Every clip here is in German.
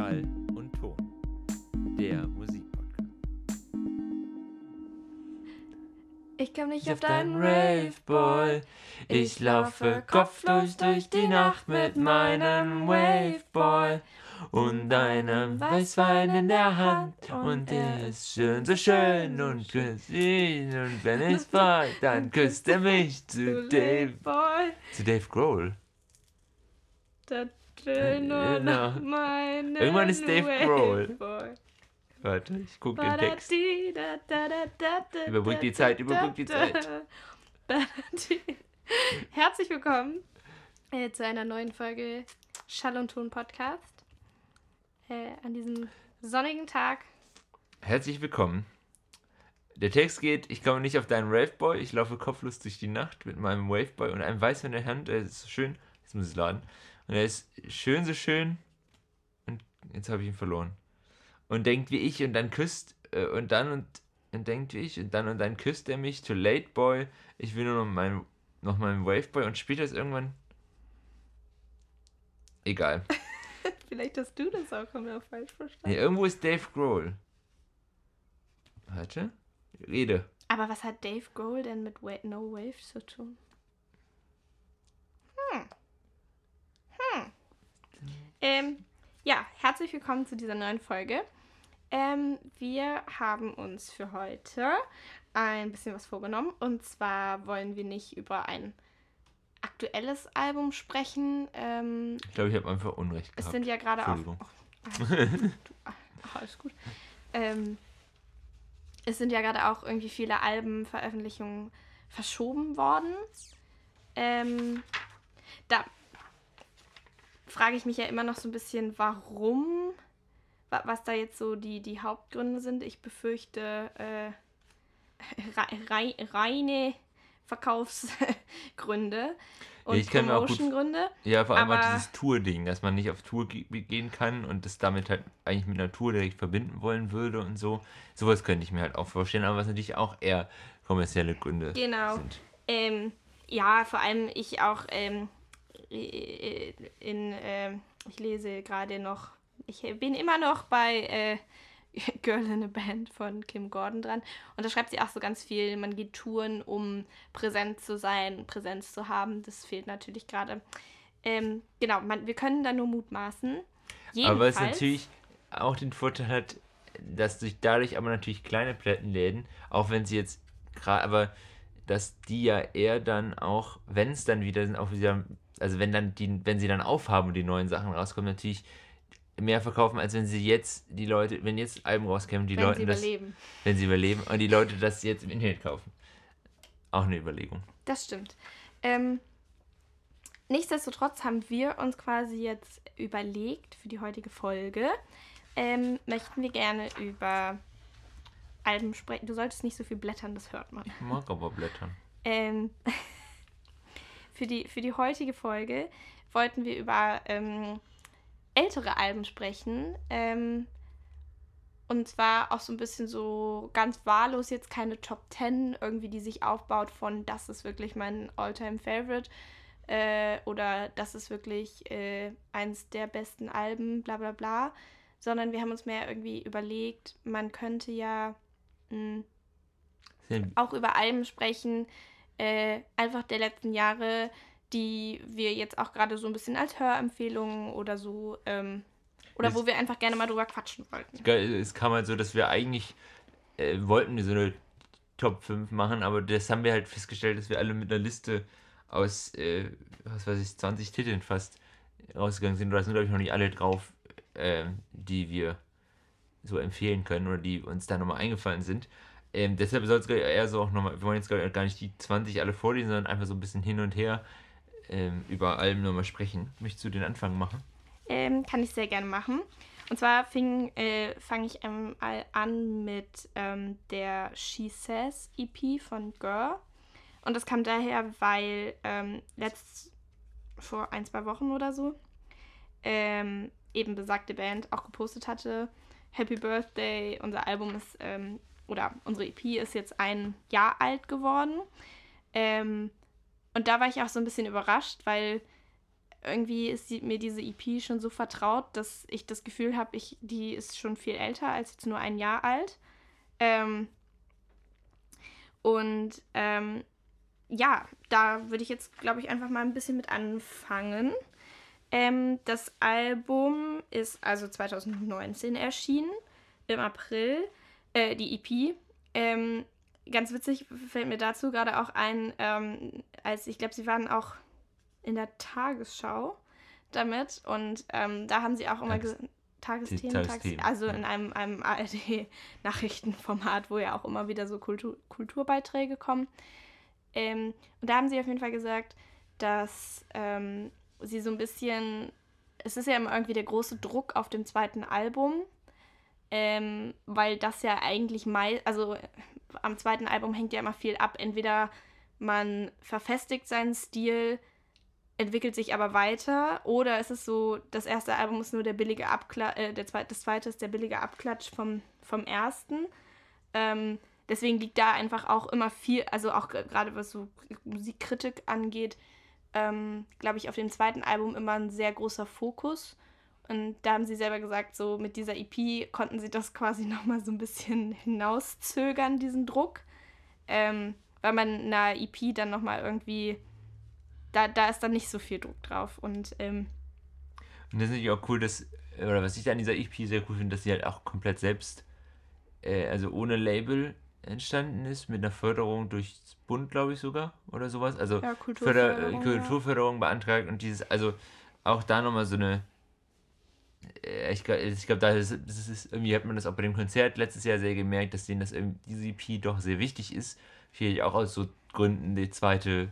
Schall und Ton. Der Musikpodcast. Ich komm nicht Ich auf deinen Rave, Boy. Ich laufe kopflos durch die Nacht mit meinem Wave Boy und einem Weißwein in der Hand. Und er ist schön, so schön und küsst ihn. Und wenn ich frag, dann küsst er mich zu Dave. Boy. Zu Dave Grohl. Da drin nur Genau. noch meinen Irgendwann ist Dave Grohl. Warte, ich gucke den Text. Überbrück die Zeit, überbrück die Zeit. Herzlich willkommen äh, zu einer neuen Folge Schall und Ton Podcast. Äh, an diesem sonnigen Tag. Herzlich willkommen. Der Text geht, ich komme nicht auf deinen Waveboy, ich laufe kopflos durch die Nacht mit meinem Waveboy und einem Weißen in der Hand. Er ist so schön, jetzt muss ich es laden. Und er ist schön, so schön. Und jetzt habe ich ihn verloren. Und denkt wie ich und dann küsst, äh, und dann und, und denkt wie ich und dann und dann küsst er mich. Too late, boy. Ich will nur noch meinen, noch meinen Waveboy und später ist irgendwann. Egal. Vielleicht hast du das auch immer falsch verstanden. Nee, irgendwo ist Dave Grohl. Warte. Rede. Aber was hat Dave Grohl denn mit Wa No Wave zu tun? Hm. Hm. Ähm, ja, herzlich willkommen zu dieser neuen Folge. Ähm, wir haben uns für heute ein bisschen was vorgenommen. Und zwar wollen wir nicht über ein aktuelles Album sprechen. Ähm, Ich glaube, ich habe einfach Unrecht es gehabt. sind ja gerade auch. Du, ach, alles gut. Ähm, es sind ja gerade auch irgendwie viele Albenveröffentlichungen verschoben worden. Ähm, da frage ich mich ja immer noch so ein bisschen, warum, wa- was da jetzt so die, die Hauptgründe sind. Ich befürchte äh, rei- rei- reine Verkaufsgründe und gut- Promotion-Gründe. Ja, vor allem auch dieses Tour-Ding, dass man nicht auf Tour ge gehen kann und das damit halt eigentlich mit einer Tour direkt verbinden wollen würde und so. Sowas könnte ich mir halt auch vorstellen, aber was natürlich auch eher kommerzielle Gründe Genau. sind. Ähm, ja, vor allem ich auch ähm, äh, in, ähm, ich lese gerade noch, ich bin immer noch bei äh, Girl in a Band von Kim Gordon dran. Und da schreibt sie auch so ganz viel, man geht Touren, um präsent zu sein, Präsenz zu haben. Das fehlt natürlich gerade. Ähm, genau, man, wir können da nur mutmaßen. Aber es Jedenfalls, natürlich auch den Vorteil hat, dass durch dadurch aber natürlich kleine Plattenläden, auch wenn sie jetzt gerade, aber dass die ja eher dann auch, wenn es dann wieder sind, auch wieder, also wenn dann die, wenn sie dann aufhaben und die neuen Sachen rauskommen, natürlich mehr verkaufen, als wenn sie jetzt die Leute, wenn jetzt Alben rauskämen, die wenn Leute sie das, überleben. wenn sie überleben und die Leute das jetzt im Internet kaufen. Auch eine Überlegung. Das stimmt. Ähm, nichtsdestotrotz haben wir uns quasi jetzt überlegt für die heutige Folge, ähm, möchten wir gerne über Alben sprechen. Du solltest nicht so viel blättern, das hört man. Ich mag aber Blättern. Ähm, für, die, für die heutige Folge wollten wir über ähm, ältere Alben sprechen. Ähm, und zwar auch so ein bisschen so ganz wahllos, jetzt keine Top 10, irgendwie, die sich aufbaut von, das ist wirklich mein Alltime favorite äh, oder das ist wirklich äh, eins der besten Alben, bla bla bla. Sondern wir haben uns mehr irgendwie überlegt, man könnte ja mh, Sind- auch über Alben sprechen, äh, einfach der letzten Jahre, die wir jetzt auch gerade so ein bisschen als Hörempfehlungen oder so, ähm, oder Das- wo wir einfach gerne mal drüber quatschen wollten. Es kam halt so, dass wir eigentlich äh, wollten so eine Top 5 machen, aber das haben wir halt festgestellt, dass wir alle mit einer Liste aus, äh, was weiß ich, 20 Titeln fast rausgegangen sind. Da sind, glaube ich, noch nicht alle drauf, ähm, die wir so empfehlen können oder die uns da nochmal eingefallen sind. Ähm, deshalb soll es eher so auch nochmal, wir wollen jetzt gar nicht die 20 alle vorlesen, sondern einfach so ein bisschen hin und her ähm, über Alben nochmal sprechen. Möchtest du den Anfang machen? Ähm, kann ich sehr gerne machen. Und zwar äh, fange ich einmal an mit ähm, der She Says EP von Girl. Und das kam daher, weil ähm, letzt vor ein, zwei Wochen oder so ähm, eben besagte Band auch gepostet hatte, Happy Birthday, unser Album ist, ähm, oder unsere EP ist jetzt ein Jahr alt geworden. Ähm, und da war ich auch so ein bisschen überrascht, weil irgendwie ist mir diese EP schon so vertraut, dass ich das Gefühl habe, die ist schon viel älter als jetzt nur ein Jahr alt. Ähm, und ähm, ja, da würde ich jetzt, glaube ich, einfach mal ein bisschen mit anfangen. Ähm, das Album ist also 2019 erschienen, im April, äh, die EP. Ähm, ganz witzig fällt mir dazu gerade auch ein, ähm, als ich glaube, sie waren auch in der Tagesschau damit und ähm, da haben sie auch immer Tages Tagesthemen, Tagesthemen, also in einem, einem ARD-Nachrichtenformat, wo ja auch immer wieder so Kultur Kulturbeiträge kommen. Ähm, und da haben sie auf jeden Fall gesagt, dass ähm, sie so ein bisschen, es ist ja immer irgendwie der große Druck auf dem zweiten Album, ähm, weil das ja eigentlich mal, also am zweiten Album hängt ja immer viel ab. Entweder man verfestigt seinen Stil, entwickelt sich aber weiter, oder es ist so, das erste Album ist nur der billige Abklatsch, äh, der zweite, das zweite ist der billige Abklatsch vom, vom ersten. Ähm, deswegen liegt da einfach auch immer viel, also auch gerade was so Musikkritik angeht, ähm, glaube ich, auf dem zweiten Album immer ein sehr großer Fokus. Und da haben sie selber gesagt, so mit dieser EP konnten sie das quasi nochmal so ein bisschen hinauszögern, diesen Druck. Ähm, weil man in einer EP dann nochmal irgendwie, da, da ist dann nicht so viel Druck drauf. Und, ähm, und das ist natürlich auch cool, dass, oder was ich an dieser EP sehr cool finde, dass sie halt auch komplett selbst, äh, also ohne Label entstanden ist, mit einer Förderung durch Bund, glaube ich sogar, oder sowas. Also ja, Kulturförderung, Förder, Kulturförderung ja. beantragt und dieses, also auch da nochmal so eine äh, ich, ich glaube, da ist, ist, irgendwie hat man das auch bei dem Konzert letztes Jahr sehr gemerkt, dass denen das EP doch sehr wichtig ist. Vielleicht auch aus so Gründen die zweite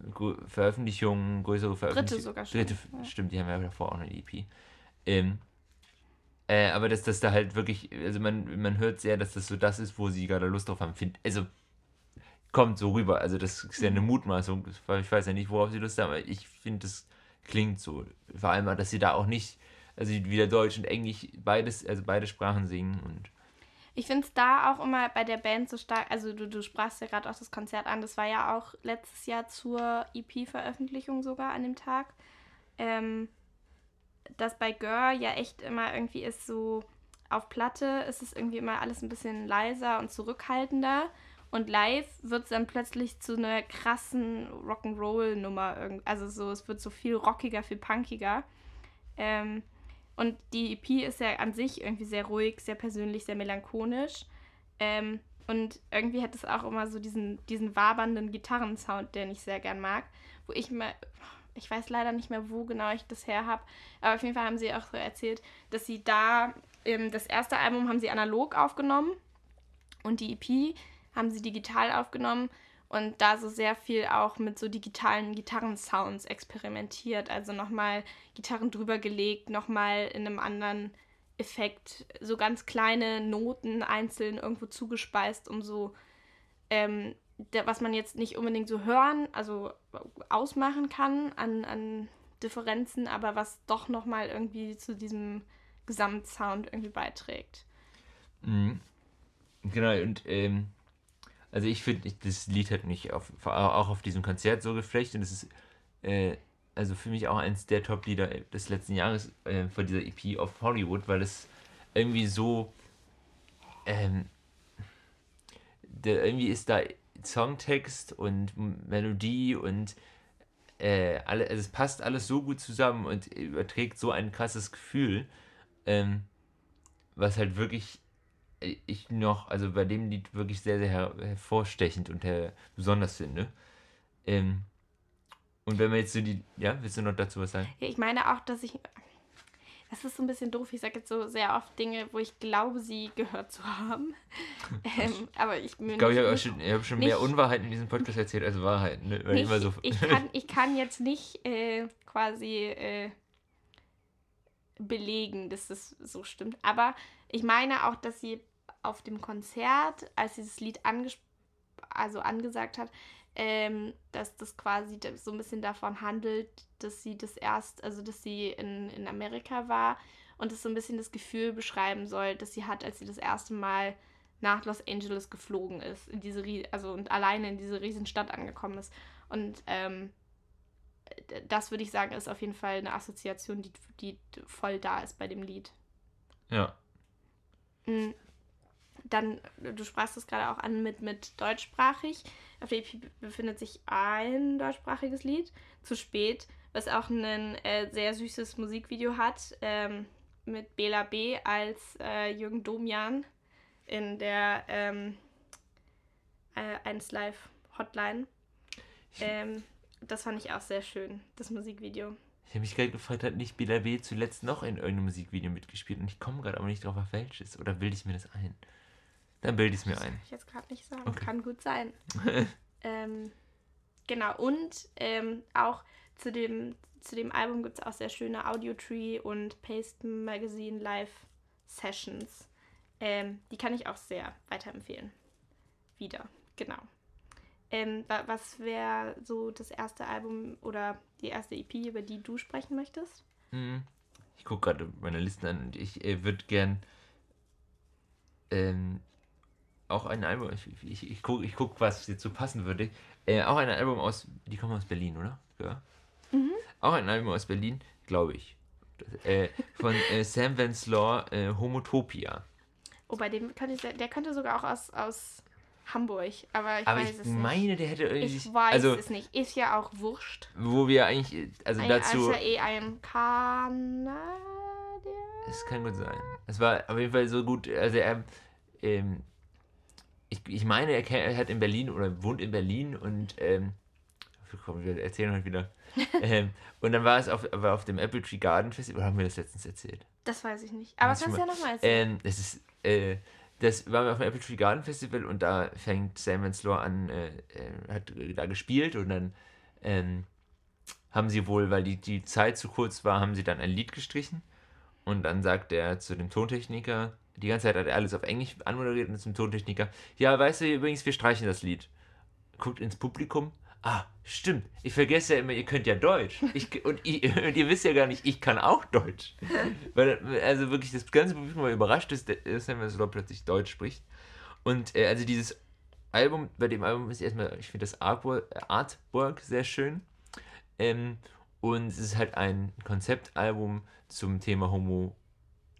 äh, Veröffentlichung, größere Veröffentlichung. Dritte sogar schon. Dritte, ja. Stimmt, die haben ja davor auch eine EP. Ähm, äh, aber dass das da halt wirklich, also man, man hört sehr, dass das so das ist, wo sie gerade Lust drauf haben. Find, also kommt so rüber. Also das ist ja eine mhm. Mutmaßung. Ich weiß ja nicht, worauf sie Lust haben, aber ich finde, das klingt so. Vor allem, dass sie da auch nicht also wieder Deutsch und Englisch beides, also beide Sprachen singen und ich finde es da auch immer bei der Band so stark, also du, du sprachst ja gerade auch das Konzert an, das war ja auch letztes Jahr zur EP-Veröffentlichung sogar an dem Tag, ähm, dass bei Gör ja echt immer irgendwie ist so, auf Platte ist es irgendwie immer alles ein bisschen leiser und zurückhaltender und live wird es dann plötzlich zu einer krassen Rock'n'Roll-Nummer, also so, es wird so viel rockiger, viel punkiger. Ähm, und die EP ist ja an sich irgendwie sehr ruhig, sehr persönlich, sehr melancholisch. Ähm, und irgendwie hat es auch immer so diesen, diesen wabernden Gitarrensound, den ich sehr gern mag. Wo ich mir, ich weiß leider nicht mehr, wo genau ich das her habe, aber auf jeden Fall haben sie auch so erzählt, dass sie da, ähm, das erste Album haben sie analog aufgenommen und die EP haben sie digital aufgenommen und da so sehr viel auch mit so digitalen Gitarrensounds experimentiert. Also nochmal Gitarren drüber gelegt, nochmal in einem anderen Effekt, so ganz kleine Noten einzeln irgendwo zugespeist, um so, ähm, was man jetzt nicht unbedingt so hören, also ausmachen kann an, an Differenzen, aber was doch nochmal irgendwie zu diesem Gesamtsound irgendwie beiträgt. Mhm. Genau, und ähm, also ich finde, das Lied hat mich auf, auch auf diesem Konzert so geflecht und es ist äh, also für mich auch eins der Top-Lieder des letzten Jahres äh, von dieser EP of Hollywood, weil es irgendwie so ähm, der, irgendwie ist da Songtext und Melodie und äh, alle, also es passt alles so gut zusammen und überträgt so ein krasses Gefühl, ähm, was halt wirklich ich noch, also bei dem Lied wirklich sehr, sehr her hervorstechend und her besonders finde. Ähm, und wenn man jetzt so die, ja, willst du noch dazu was sagen? Ich meine auch, dass ich, das ist so ein bisschen doof, ich sage jetzt so sehr oft Dinge, wo ich glaube, sie gehört zu haben. ähm, aber ich Ich glaube, ich habe schon, hab schon mehr Unwahrheiten in diesem Podcast erzählt als Wahrheiten. Ne? Nicht, so ich, kann, ich kann jetzt nicht äh, quasi äh, belegen, dass das so stimmt. Aber ich meine auch, dass sie auf dem Konzert, als dieses Lied also angesagt hat, ähm, dass das quasi so ein bisschen davon handelt, dass sie das erst, also dass sie in, in Amerika war und es so ein bisschen das Gefühl beschreiben soll, dass sie hat, als sie das erste Mal nach Los Angeles geflogen ist, in diese also und alleine in diese Riesenstadt angekommen ist. Und ähm, das würde ich sagen, ist auf jeden Fall eine Assoziation, die, die voll da ist bei dem Lied. Ja. Mm. Dann, du sprachst es gerade auch an mit, mit deutschsprachig. Auf der EP befindet sich ein deutschsprachiges Lied, zu spät, was auch ein äh, sehr süßes Musikvideo hat, ähm, mit Bela B. als äh, Jürgen Domian in der ähm, äh, 1 Live Hotline. Ähm, das fand ich auch sehr schön, das Musikvideo. Ich habe mich gerade gefragt, hat nicht Bela B. zuletzt noch in irgendeinem Musikvideo mitgespielt und ich komme gerade aber nicht drauf, auf welches. Oder bilde ich mir das ein? Dann bilde ich es mir Das ein. kann ich jetzt gerade nicht sagen. Okay. Kann gut sein. ähm, genau, und ähm, auch zu dem, zu dem Album gibt es auch sehr schöne Audio-Tree und Paste Magazine Live Sessions. Ähm, die kann ich auch sehr weiterempfehlen. Wieder, genau. Ähm, wa- was wäre so das erste Album oder die erste EP, über die du sprechen möchtest? Mhm. Ich gucke gerade meine Listen an und ich äh, würde gern ähm, auch ein Album, ich, ich, ich gucke, ich guck, was so passen würde. Äh, auch ein Album aus, die kommen aus Berlin, oder? Ja. Auch ein Album aus Berlin, glaube ich. Äh, von äh, Sam Vance Law, äh, Homotopia. Oh, bei dem könnte ich, der könnte sogar auch aus, aus Hamburg, aber ich Aber weiß ich es nicht. meine, der hätte irgendwie. Ich weiß also, es nicht. Ist ja auch wurscht. wo wir eigentlich, also Ein, dazu. ist ja eh ein Kanadier. Es kann gut sein. Es war auf jeden Fall so gut. Also er, ähm, ich, ich meine, er, kennt- er hat in Berlin oder wohnt in Berlin und ähm, komm, wir erzählen heute wieder. ähm, und dann war es auf, war auf dem Apple Tree Garden Festival, oder haben wir das letztens erzählt? Das weiß ich nicht. Aber kannst du ja mal- nochmal erzählen. Ähm, das ist, äh, das waren wir auf dem Apple Tree Garden Festival und da fängt Sam Vance an, äh, äh, hat da gespielt und dann ähm, haben sie wohl, weil die, die Zeit zu kurz war, haben sie dann ein Lied gestrichen und dann sagt er zu dem Tontechniker, die ganze Zeit hat er alles auf Englisch anmoderiert und zum Tontechniker, ja, weißt du, übrigens, wir streichen das Lied. Guckt ins Publikum, ah, stimmt, ich vergesse ja immer, ihr könnt ja Deutsch. Ich, und, ihr, und ihr wisst ja gar nicht, ich kann auch Deutsch. Weil, also wirklich, das ganze Publikum war überrascht, dass der Sam Vance plötzlich Deutsch spricht. Und äh, also dieses Album, bei dem Album ist erstmal, ich finde das Artwork, Artwork sehr schön. Ähm, und es ist halt ein Konzeptalbum zum Thema Homo,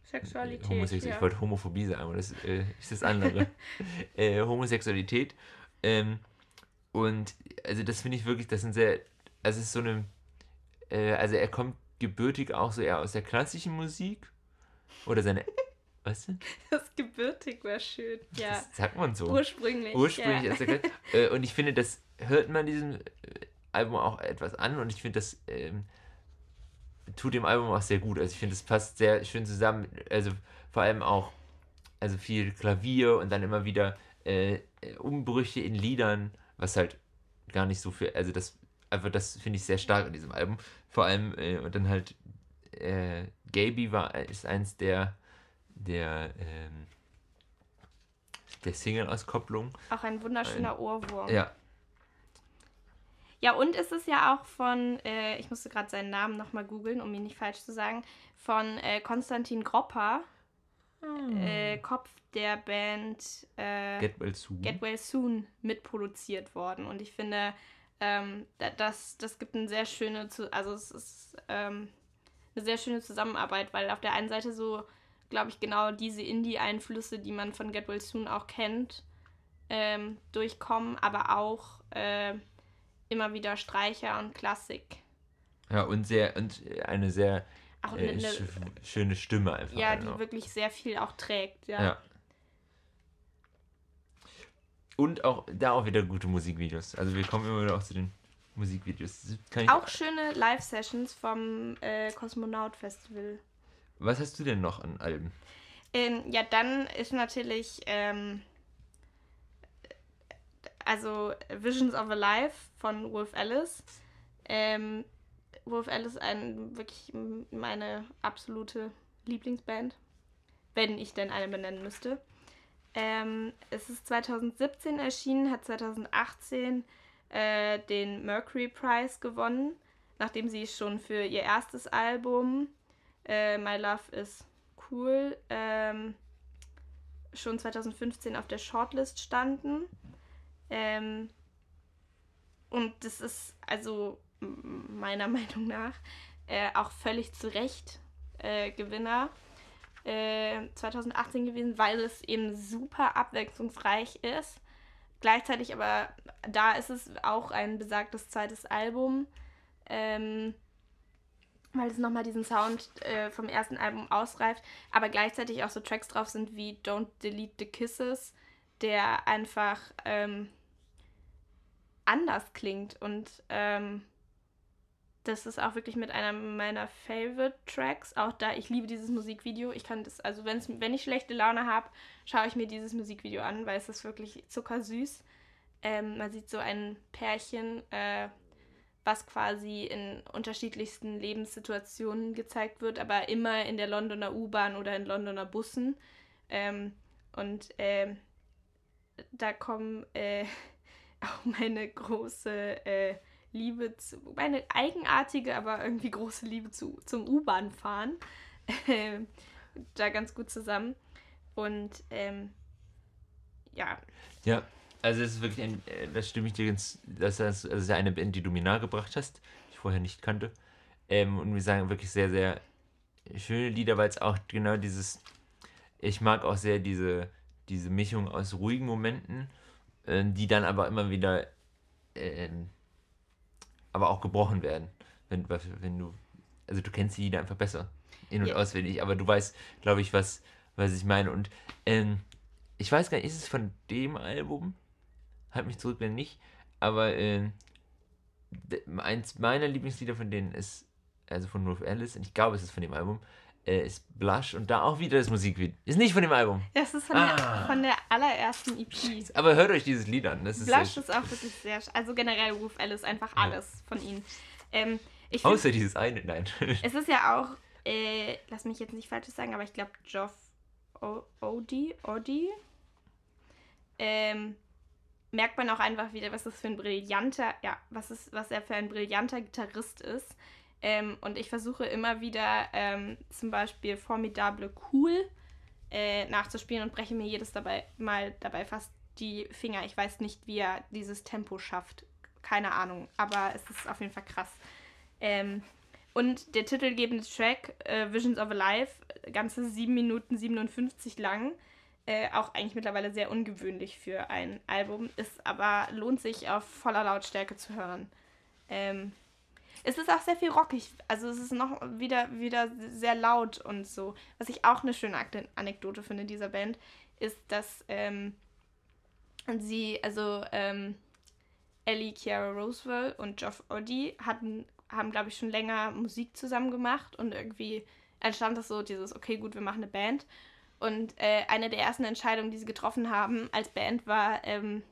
Sexualität. Homosexualität. ja. Ich wollte Homophobie sagen, aber das äh, ist das andere. äh, Homosexualität. Ähm, und also das finde ich wirklich, das sind sehr, also es ist so eine, äh, also er kommt gebürtig auch so eher aus der klassischen Musik. Oder seine, weißt du? Das gebürtig wäre schön. Ja. Das sagt man so. Ursprünglich. Ursprünglich ja. äh, Und ich finde, das hört man diesem Album auch etwas an und ich finde, das ähm, tut dem Album auch sehr gut. Also ich finde, es passt sehr schön zusammen. Also vor allem auch also viel Klavier und dann immer wieder äh, äh, Umbrüche in Liedern, was halt gar nicht so viel, also das einfach das finde ich sehr stark an diesem Album. Vor allem äh, und dann halt äh, Gaby war ist eins der der ähm, der Single-Auskopplung. Auch ein wunderschöner Ohrwurm. Ja, Ja, und es ist ja auch von, äh, ich musste gerade seinen Namen nochmal googeln, um ihn nicht falsch zu sagen, von äh, Konstantin Gropper, äh, Kopf der Band äh, Get Well Soon. Get Well Soon mitproduziert worden. Und ich finde, ähm, da- das, das gibt eine sehr schöne, zu also es ist ähm, eine sehr schöne Zusammenarbeit, weil auf der einen Seite so, glaube ich, genau diese Indie-Einflüsse, die man von Get Well Soon auch kennt, ähm, durchkommen, aber auch äh, immer wieder Streicher und Klassik. Ja, und sehr und eine sehr äh, eine, sch schöne Stimme einfach. ja, die auch. wirklich sehr viel auch trägt, ja. Ja. Und auch da auch wieder gute Musikvideos. Also wir kommen immer wieder auch zu den Musikvideos. Auch schöne Live-Sessions vom äh, Kosmonaut Festival. Was hast du denn noch an Alben? Ähm, ja, dann ist natürlich, ähm, also Visions of a Life von Wolf Alice. Ähm, Wolf Alice ein wirklich meine absolute Lieblingsband, wenn ich denn eine benennen müsste. Ähm, es ist 2017 erschienen, hat 2018 äh, den Mercury Prize gewonnen, nachdem sie schon für ihr erstes Album äh, My Love is Cool ähm, schon 2015 auf der Shortlist standen. Ähm, und das ist also meiner Meinung nach äh, auch völlig zu Recht äh, Gewinner äh, 2018 gewesen, weil es eben super abwechslungsreich ist. Gleichzeitig aber, da ist es auch ein besagtes zweites Album, ähm, weil es nochmal diesen Sound äh, vom ersten Album ausreift, aber gleichzeitig auch so Tracks drauf sind wie Don't Delete the Kisses, der einfach ähm, anders klingt und ähm, das ist auch wirklich mit einer meiner Favorite Tracks. Auch da, ich liebe dieses Musikvideo. Ich kann das, also wenn's, wenn ich schlechte Laune habe, schaue ich mir dieses Musikvideo an, weil es ist wirklich zuckersüß. Ähm, man sieht so ein Pärchen, äh, was quasi in unterschiedlichsten Lebenssituationen gezeigt wird, aber immer in der Londoner U-Bahn oder in Londoner Bussen. Ähm, und ähm, da kommen äh, auch meine große äh, Liebe zu, meine eigenartige, aber irgendwie große Liebe zu, zum U-Bahn-Fahren äh, da ganz gut zusammen. Und ähm, ja. Ja, also es ist wirklich ein, äh, das stimme ich dir ganz, das ist, das ist eine Band, die du mir nahegebracht hast, die ich vorher nicht kannte. Ähm, und wir sagen wirklich sehr, sehr schöne Lieder, weil es auch genau dieses, ich mag auch sehr diese, diese Mischung aus ruhigen Momenten, äh, die dann aber immer wieder äh, aber auch gebrochen werden. Wenn, wenn du, also du kennst die Lieder einfach besser, in- und ja. auswendig, aber du weißt, glaube ich, was, was ich meine. Und ähm, ich weiß gar nicht, ist es von dem Album? Halt mich zurück, wenn nicht. Aber ähm, eins meiner Lieblingslieder von denen ist, also von Ruth Alice, und ich glaube, es ist von dem Album, äh, ist Blush und da auch wieder das Musikvideo. Ist nicht von dem Album. Das ist von, ah. der, von der allerersten EP. Aber hört euch dieses Lied an. Das ist Blush ist auch wirklich sehr. Also generell Roof Alice, einfach alles ja. von ihnen. Ähm, find, Außer dieses eine, nein. Es ist ja auch, äh, lass mich jetzt nicht falsch sagen, aber ich glaube, Geoff Odi, Odi, ähm, merkt man auch einfach wieder, was das für ein brillanter, ja, was ist, was er für ein brillanter Gitarrist ist. Ähm, und ich versuche immer wieder ähm, zum Beispiel Formidable Cool äh, nachzuspielen und breche mir jedes dabei mal dabei fast die Finger. Ich weiß nicht, wie er dieses Tempo schafft. Keine Ahnung, aber es ist auf jeden Fall krass. Ähm, und der titelgebende Track, äh, Visions of a Life, ganze 7 Minuten 57 lang, äh, auch eigentlich mittlerweile sehr ungewöhnlich für ein Album, ist aber lohnt sich auf voller Lautstärke zu hören. Ähm, es ist auch sehr viel rockig. Also es ist noch wieder, wieder sehr laut und so. Was ich auch eine schöne Anekdote finde dieser Band, ist, dass ähm, sie, also ähm, Ellie Chiara Roosevelt und Geoff Oddy hatten, haben, glaube ich, schon länger Musik zusammen gemacht und irgendwie entstand das so, dieses, okay, gut, wir machen eine Band. Und äh, eine der ersten Entscheidungen, die sie getroffen haben als Band, war ähm,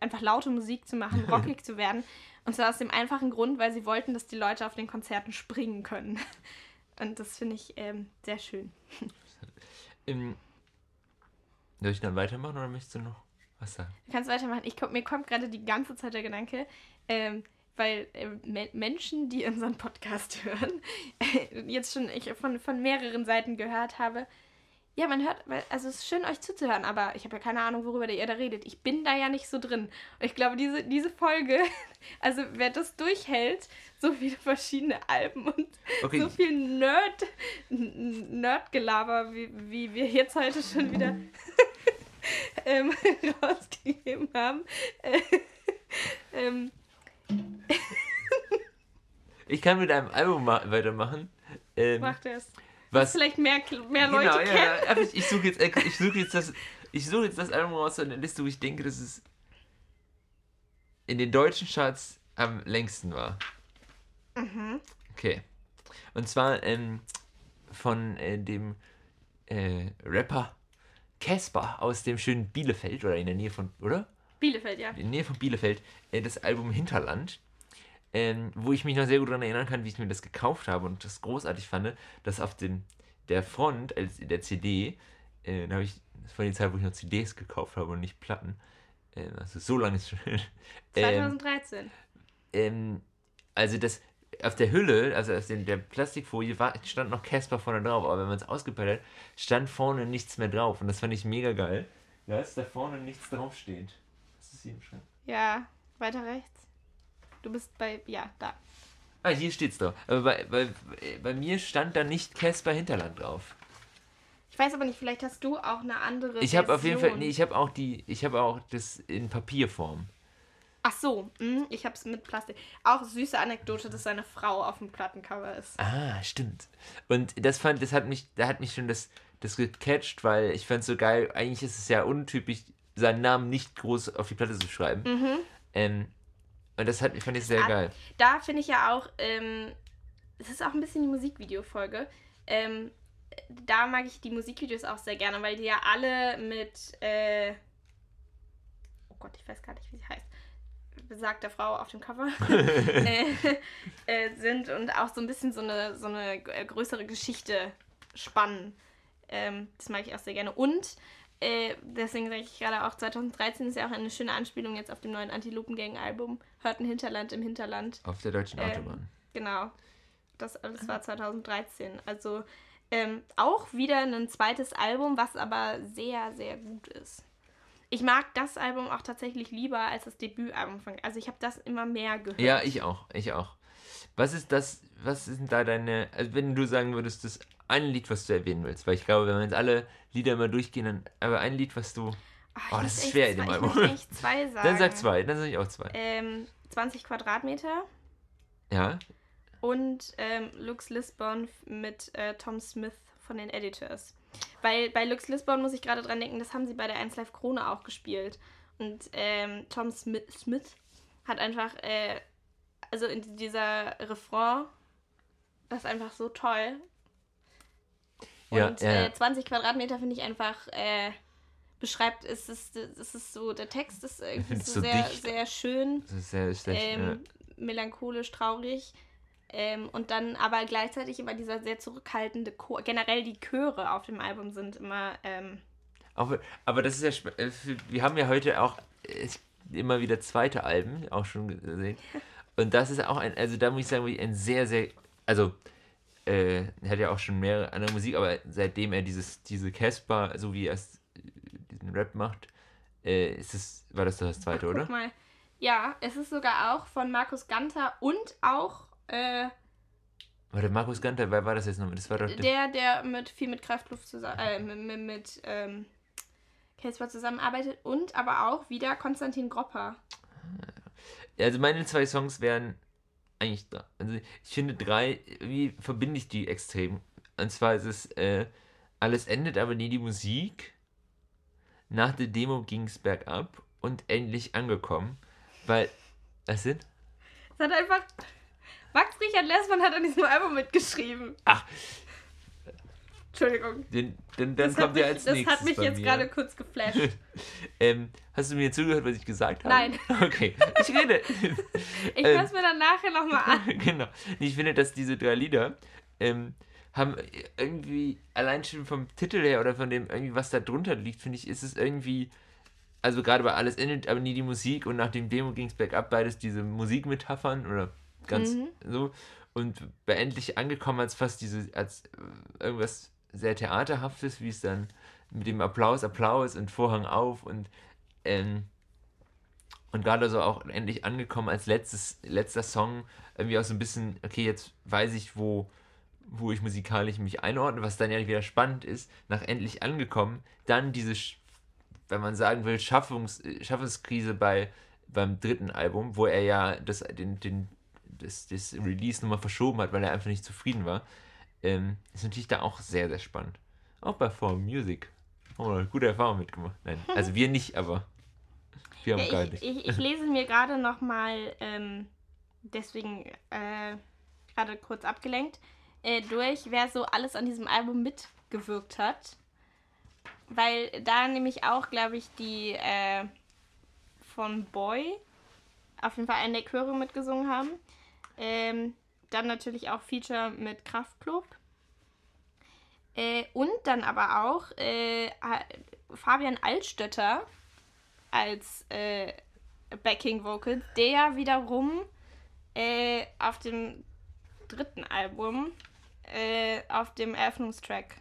einfach laute Musik zu machen, rockig zu werden. Und zwar aus dem einfachen Grund, weil sie wollten, dass die Leute auf den Konzerten springen können. Und das finde ich ähm, sehr schön. Ähm, soll ich dann weitermachen oder möchtest du noch was sagen? Du kannst weitermachen. Ich, mir kommt gerade die ganze Zeit der Gedanke, ähm, weil äh, me Menschen, die unseren Podcast hören, jetzt schon ich von, von mehreren Seiten gehört habe, ja, man hört, also es ist schön, euch zuzuhören, aber ich habe ja keine Ahnung, worüber ihr da redet. Ich bin da ja nicht so drin. Und ich glaube, diese, diese Folge, also wer das durchhält, so viele verschiedene Alben und okay. so viel Nerd, Nerdgelaber, wie, wie wir jetzt heute schon wieder ähm, rausgegeben haben. Äh, ähm. ich kann mit einem Album weitermachen. Ähm, Macht es was vielleicht mehr, mehr genau, Leute kennen. Ja, ich, ich suche jetzt, ich such jetzt, das, such jetzt das Album aus einer Liste, wo ich denke, dass es in den deutschen Charts am längsten war. Mhm. Okay. Und zwar ähm, von äh, dem äh, Rapper Casper aus dem schönen Bielefeld oder in der Nähe von, oder? Bielefeld, ja. In der Nähe von Bielefeld, äh, das Album Hinterland ähm, wo ich mich noch sehr gut daran erinnern kann, wie ich mir das gekauft habe und das großartig fand, dass auf dem, der Front, als der CD, äh, da habe ich, das war die Zeit, wo ich noch CDs gekauft habe und nicht Platten, äh, also so lange ist schon. 2013. Ähm, also das, auf der Hülle, also auf der Plastikfolie, war, stand noch Casper vorne drauf, aber wenn man es ausgepellt hat, stand vorne nichts mehr drauf und das fand ich mega geil, dass da vorne nichts draufsteht. Was ist hier im Schrank? Ja, weiter rechts. Du bist bei, ja, da. Ah, hier steht's doch. Aber bei, bei, bei mir stand da nicht Casper Hinterland drauf. Ich weiß aber nicht, vielleicht hast du auch eine andere Ich habe auf jeden Fall, nee, ich habe auch die, ich habe auch das in Papierform. Ach so, mh, ich hab's mit Plastik. Auch süße Anekdote, dass seine Frau auf dem Plattencover ist. Ah, stimmt. Und das fand, das hat mich, da hat mich schon das, das gecatcht, weil ich fand so geil, eigentlich ist es ja untypisch, seinen Namen nicht groß auf die Platte zu schreiben. Ähm, und das hat, fand ich sehr Ah, geil. Da finde ich ja auch, ähm, es ist auch ein bisschen die Musikvideofolge. Ähm, da mag ich die Musikvideos auch sehr gerne, weil die ja alle mit, äh, oh Gott, ich weiß gar nicht, wie sie heißt, besagter Frau auf dem Cover äh, äh, sind und auch so ein bisschen so eine, so eine größere Geschichte spannen. Ähm, das mag ich auch sehr gerne. Und äh, deswegen sage ich gerade auch, 2013 ist ja auch eine schöne Anspielung jetzt auf dem neuen Antilopen-Gang-Album. Hört ein Hinterland im Hinterland. Auf der deutschen Ähm, Autobahn. Genau. Das alles war 2013. Also ähm, auch wieder ein zweites Album, was aber sehr, sehr gut ist. Ich mag das Album auch tatsächlich lieber als das Debütalbum von. Also ich habe das immer mehr gehört. Ja, ich auch, ich auch. Was ist das, was ist denn da deine, also wenn du sagen würdest, das eine Lied, was du erwähnen willst, weil ich glaube, wenn wir jetzt alle Lieder mal durchgehen, dann, aber ein Lied, was du, Ich Oh, das ist schwer in dem ich Album. muss echt zwei sagen. dann sag zwei, dann sag ich auch zwei. Ähm, 20 Quadratmeter Ja, und ähm, Lux Lisbon mit äh, Tom Smith von den Editors. Weil bei Lux Lisbon muss ich gerade dran denken, das haben sie bei der 1 Live Krone auch gespielt. Und ähm, Tom Smith, Smith hat einfach, äh, also in dieser Refrain, das ist einfach so toll. Ja, Und ja, ja. Äh, 20 Quadratmeter finde ich einfach, äh, beschreibt, es ist, es ist so, der Text ist irgendwie so, so sehr, dicht. sehr schön sehr schlecht. ähm, melancholisch, traurig. Ähm, und dann aber gleichzeitig immer dieser sehr zurückhaltende Chor. Generell die Chöre auf dem Album sind immer. Ähm, ja. Auch, aber das ist ja, äh, wir haben ja heute auch äh, immer wieder zweite Alben, auch schon gesehen. Und das ist auch ein, also da muss ich sagen, ein sehr, sehr, also äh, er hat ja auch schon mehrere andere Musik, aber seitdem er dieses, diese Casper, so wie er es, diesen Rap macht, äh, ist es, war das doch das zweite, guck oder? mal. Ja, es ist sogar auch von Markus Ganter und auch äh, Warte, Markus Ganter, wer war das jetzt nochmal? Das war doch der, der, mit viel mit Kraftluft zusammen, äh, mit, mit, ähm, Casper zusammenarbeitet und aber auch wieder Konstantin Gropper. Also meine zwei Songs wären eigentlich da. Also ich finde drei, wie verbinde ich die extrem? Und zwar ist es, äh, alles endet aber nie die Musik. Nach der Demo ging es bergab und endlich angekommen. Weil, was sind? Es hat einfach. Max Richard Lessmann hat an diesem Album mitgeschrieben. Ach. Entschuldigung. Den, den, dann Das kommt hat ja mich, als das nächstes hat mich jetzt gerade kurz geflasht. ähm, hast du mir zugehört, was ich gesagt habe? Nein. Okay, ich rede. Ich Ähm. höre es mir dann nachher nochmal an. genau. Ich finde, dass diese drei Lieder ähm, haben irgendwie, allein schon vom Titel her oder von dem irgendwie, was da drunter liegt, finde ich, ist es irgendwie, also gerade bei Alles endet, aber nie die Musik und nach dem Demo ging es bergab, beides diese Musikmetaphern oder ganz Mhm. so. Und bei Endlich angekommen als fast diese, als äh, irgendwas sehr Theaterhaftes, wie es dann mit dem Applaus, Applaus und Vorhang auf und ähm, und gerade so auch endlich angekommen als letztes, letzter Song, irgendwie auch so ein bisschen, okay, jetzt weiß ich, wo, wo ich musikalisch mich einordne, was dann ja wieder spannend ist, nach endlich angekommen, dann diese, wenn man sagen will, Schaffungs, Schaffenskrise bei, beim dritten Album, wo er ja das, den, den, das, das Release nochmal verschoben hat, weil er einfach nicht zufrieden war, ähm, ist natürlich da auch sehr, sehr spannend. Auch bei Form Music. Haben wir eine gute Erfahrung mitgemacht. Nein, also wir nicht, aber wir haben gar Ja, nicht. ich, ich, ich lese mir gerade nochmal, ähm, deswegen äh, gerade kurz abgelenkt, äh, durch, wer so alles an diesem Album mitgewirkt hat. Weil da nämlich auch, glaube ich, die äh, von Boy auf jeden Fall einen der Chöre mitgesungen haben. Ähm, dann natürlich auch Feature mit Kraftklub. Äh, und dann aber auch äh, Fabian Altstötter als äh, Backing Vocal, der wiederum äh, auf dem dritten Album äh, auf dem Eröffnungstrack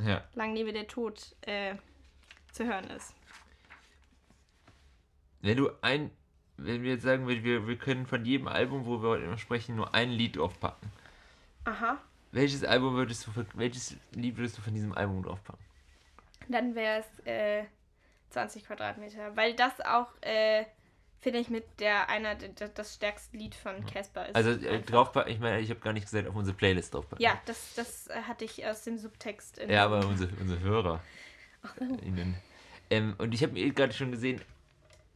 Ja. Lang lebe der Tod äh, zu hören ist. Wenn du ein wenn wir jetzt sagen, wir, wir können von jedem Album, wo wir heute sprechen, nur ein Lied draufpacken. Aha. Welches Album würdest du, welches Lied würdest du von diesem Album draufpacken? Dann wäre es äh, 20 Quadratmeter, weil das auch, äh, finde ich, mit der einer der, das stärkste Lied von Casper ist. Also äh, draufpacken, ich meine, ich habe gar nicht gesagt, auf unsere Playlist draufpacken. Ja, das, das äh, hatte ich aus dem Subtext. ja, aber unsere, unsere Hörer. Ach so. Ihnen. Ähm, und ich habe mir gerade schon gesehen,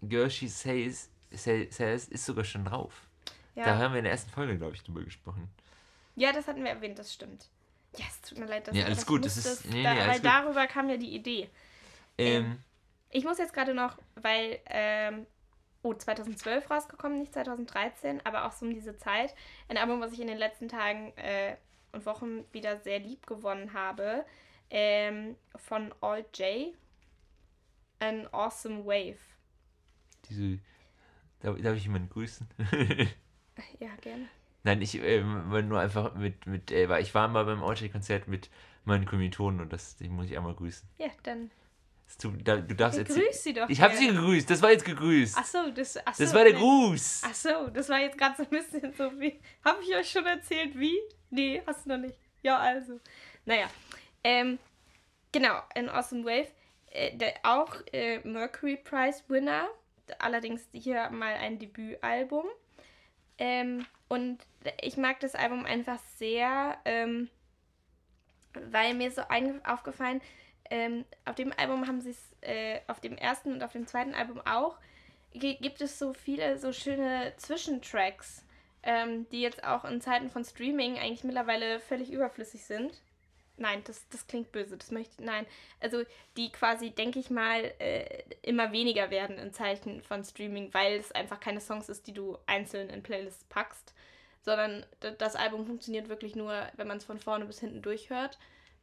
Gershi Says, Says, Says ist sogar schon drauf. Ja. Da haben wir in der ersten Folge, glaube ich, drüber gesprochen. ja, das hatten wir erwähnt, das stimmt. Ja, es tut mir leid, dass Ja, alles das gut, das ist- nee, da, nee, Weil gut. darüber kam ja die Idee. Ähm, Ich muss jetzt gerade noch, weil, ähm, oh, 2012 rausgekommen, nicht 2013, aber auch so um diese Zeit. Ein Album, was ich in den letzten Tagen äh, und Wochen wieder sehr lieb gewonnen habe, ähm, von All J. An Awesome Wave. diese, darf, darf ich jemanden grüßen? Ja, gerne. Nein, ich ähm, war nur einfach mit, mit äh, ich war mal beim Orchard-Konzert mit meinen Kommilitonen und das die muss ich einmal grüßen. Ja, dann Da, du darfst erzählen. grüß sie doch. Ich habe sie gegrüßt, das war jetzt gegrüßt. Ach so, das, ach so, das war der nee. Gruß. Ach so, das war jetzt gerade so ein bisschen so wie. Habe ich euch schon erzählt, wie? Nee, hast du noch nicht. Ja, also. Naja. Ähm, genau, in Awesome Wave. Äh, der, auch äh, Mercury Prize Winner. Allerdings hier mal ein Debütalbum. Ähm, und ich mag das Album einfach sehr, ähm, weil mir so aufgefallen, ähm, auf dem Album haben sie es, äh, auf dem ersten und auf dem zweiten Album auch, gi- gibt es so viele so schöne Zwischentracks, ähm, die jetzt auch in Zeiten von Streaming eigentlich mittlerweile völlig überflüssig sind. Nein, das, das klingt böse, das möchte nein. Also die quasi, denke ich mal, äh, immer weniger werden in Zeiten von Streaming, weil es einfach keine Songs ist, die du einzeln in Playlists packst, sondern das Album funktioniert wirklich nur, wenn man es von vorne bis hinten durchhört.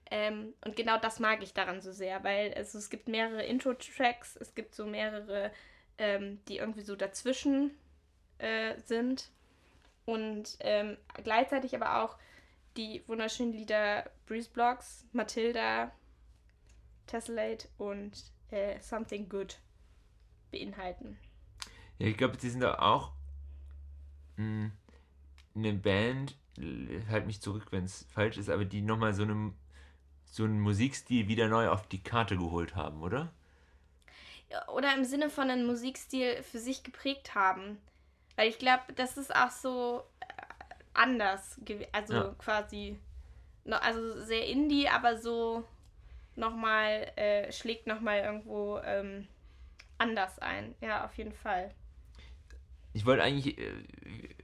Ähm, und genau das mag ich daran so sehr, weil es, es gibt mehrere Intro-Tracks, es gibt so mehrere, ähm, die irgendwie so dazwischen äh, sind. Und ähm, gleichzeitig aber auch die wunderschönen Lieder Breeze Blocks, Matilda, Tessellate und äh, Something Good beinhalten. Ja, ich glaube, die sind da auch mh, eine Band, halt mich zurück, wenn es falsch ist, aber die nochmal so, eine, so einen Musikstil wieder neu auf die Karte geholt haben, oder? Oder im Sinne von einem Musikstil für sich geprägt haben. Weil ich glaube, das ist auch so äh, anders. Also Ja. quasi, also sehr indie, aber so nochmal, äh, schlägt nochmal irgendwo ähm, anders ein. Ja, auf jeden Fall. Ich wollte eigentlich. Äh,